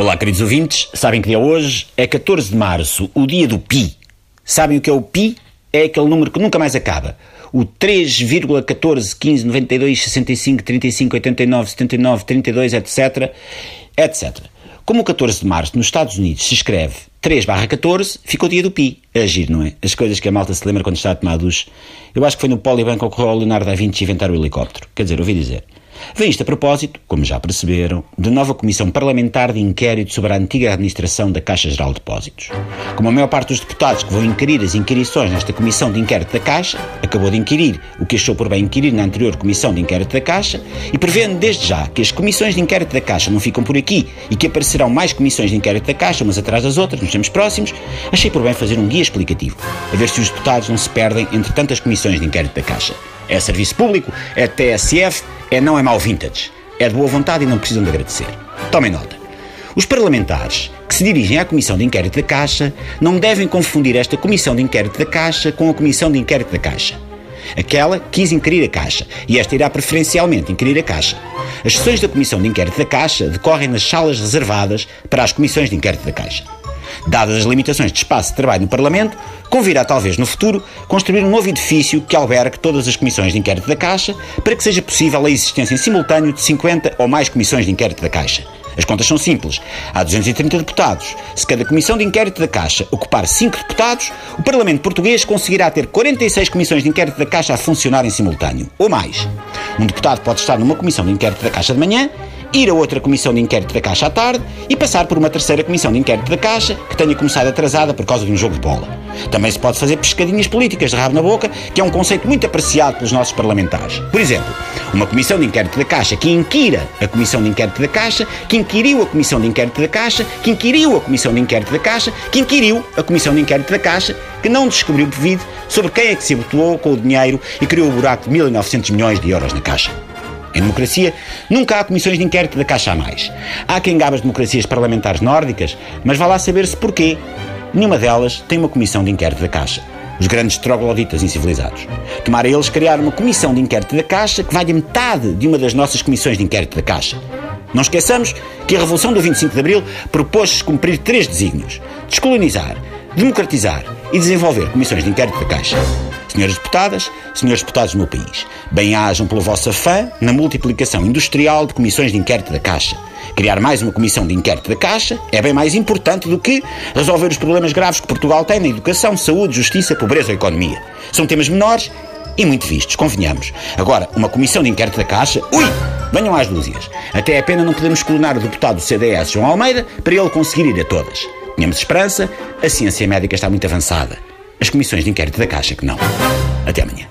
Olá, queridos ouvintes. Sabem que dia é hoje? É 14 de março, o dia do Pi. Sabem o que é o Pi? É aquele número que nunca mais acaba. O 3,14, 15, 92, 65, 35, 89, 79, 32, etc. etc. Como o 14 de março nos Estados Unidos se escreve 3 barra 14, ficou o dia do Pi. É agir, não é? As coisas que a malta se lembra quando está a tomar duche. Eu acho que foi no Polibanco que ocorreu Leonardo da Vinci inventar o helicóptero. Quer dizer, ouvi dizer. Vem isto a propósito, como já perceberam, de nova comissão parlamentar de inquérito sobre a antiga administração da Caixa Geral de Depósitos. Como a maior parte dos deputados que vão inquirir as inquirições nesta comissão de inquérito da Caixa acabou de inquirir o que achou por bem inquirir na anterior comissão de inquérito da Caixa e prevendo desde já que as comissões de inquérito da Caixa não ficam por aqui e que aparecerão mais comissões de inquérito da Caixa umas atrás das outras nos tempos próximos, achei por bem fazer um guia explicativo, a ver se os deputados não se perdem entre tantas comissões de inquérito da Caixa. É serviço público, é TSF, é não é mau vintage. É de boa vontade e não precisam de agradecer. Tomem nota. Os parlamentares que se dirigem à Comissão de Inquérito da Caixa não devem confundir esta Comissão de Inquérito da Caixa com a Comissão de Inquérito da Caixa. Aquela quis inquirir a Caixa e esta irá preferencialmente inquirir a Caixa. As sessões da Comissão de Inquérito da Caixa decorrem nas salas reservadas para as Comissões de Inquérito da Caixa. Dadas as limitações de espaço de trabalho no Parlamento, convirá talvez no futuro construir um novo edifício que albergue todas as comissões de inquérito da Caixa para que seja possível a existência em simultâneo de 50 ou mais comissões de inquérito da Caixa. As contas são simples. Há 230 deputados. Se cada comissão de inquérito da Caixa ocupar 5 deputados, o Parlamento português conseguirá ter 46 comissões de inquérito da Caixa a funcionar em simultâneo. Ou mais. Um deputado pode estar numa comissão de inquérito da Caixa de manhã ir a outra comissão de inquérito da Caixa à tarde e passar por uma terceira comissão de inquérito da Caixa que tenha começado atrasada por causa de um jogo de bola. Também se pode fazer pescadinhas políticas de rabo na boca, que é um conceito muito apreciado pelos nossos parlamentares. Por exemplo, uma comissão de inquérito da Caixa que inquira a comissão de inquérito da Caixa, que inquiriu a comissão de inquérito da Caixa, que inquiriu a comissão de inquérito da Caixa, que inquiriu a comissão de inquérito da Caixa, que não descobriu devido sobre quem é que se abotoou com o dinheiro e criou o buraco de 1.900 milhões de euros na Caixa. Em democracia, nunca há comissões de inquérito da Caixa a mais. Há quem gabe as democracias parlamentares nórdicas, mas vá lá saber-se porquê. Nenhuma delas tem uma comissão de inquérito da Caixa. Os grandes trogloditas incivilizados. Tomara eles criar uma comissão de inquérito da Caixa que valha metade de uma das nossas comissões de inquérito da Caixa. Não esqueçamos que a Revolução do 25 de Abril propôs-se cumprir três desígnios: descolonizar, democratizar e desenvolver comissões de inquérito da Caixa. Senhoras deputadas, senhores deputados do meu país, bem-ajam pelo vosso afã na multiplicação industrial de comissões de inquérito da Caixa. Criar mais uma comissão de inquérito da Caixa é bem mais importante do que resolver os problemas graves que Portugal tem na educação, saúde, justiça, pobreza ou economia. São temas menores e muito vistos, convenhamos. Agora, uma comissão de inquérito da Caixa, ui, venham às lúzias. Até é pena não podermos colonar o deputado do CDS, João Almeida, para ele conseguir ir a todas. Tínhamos esperança, a ciência médica está muito avançada. As comissões de inquérito da Caixa que não. Até amanhã.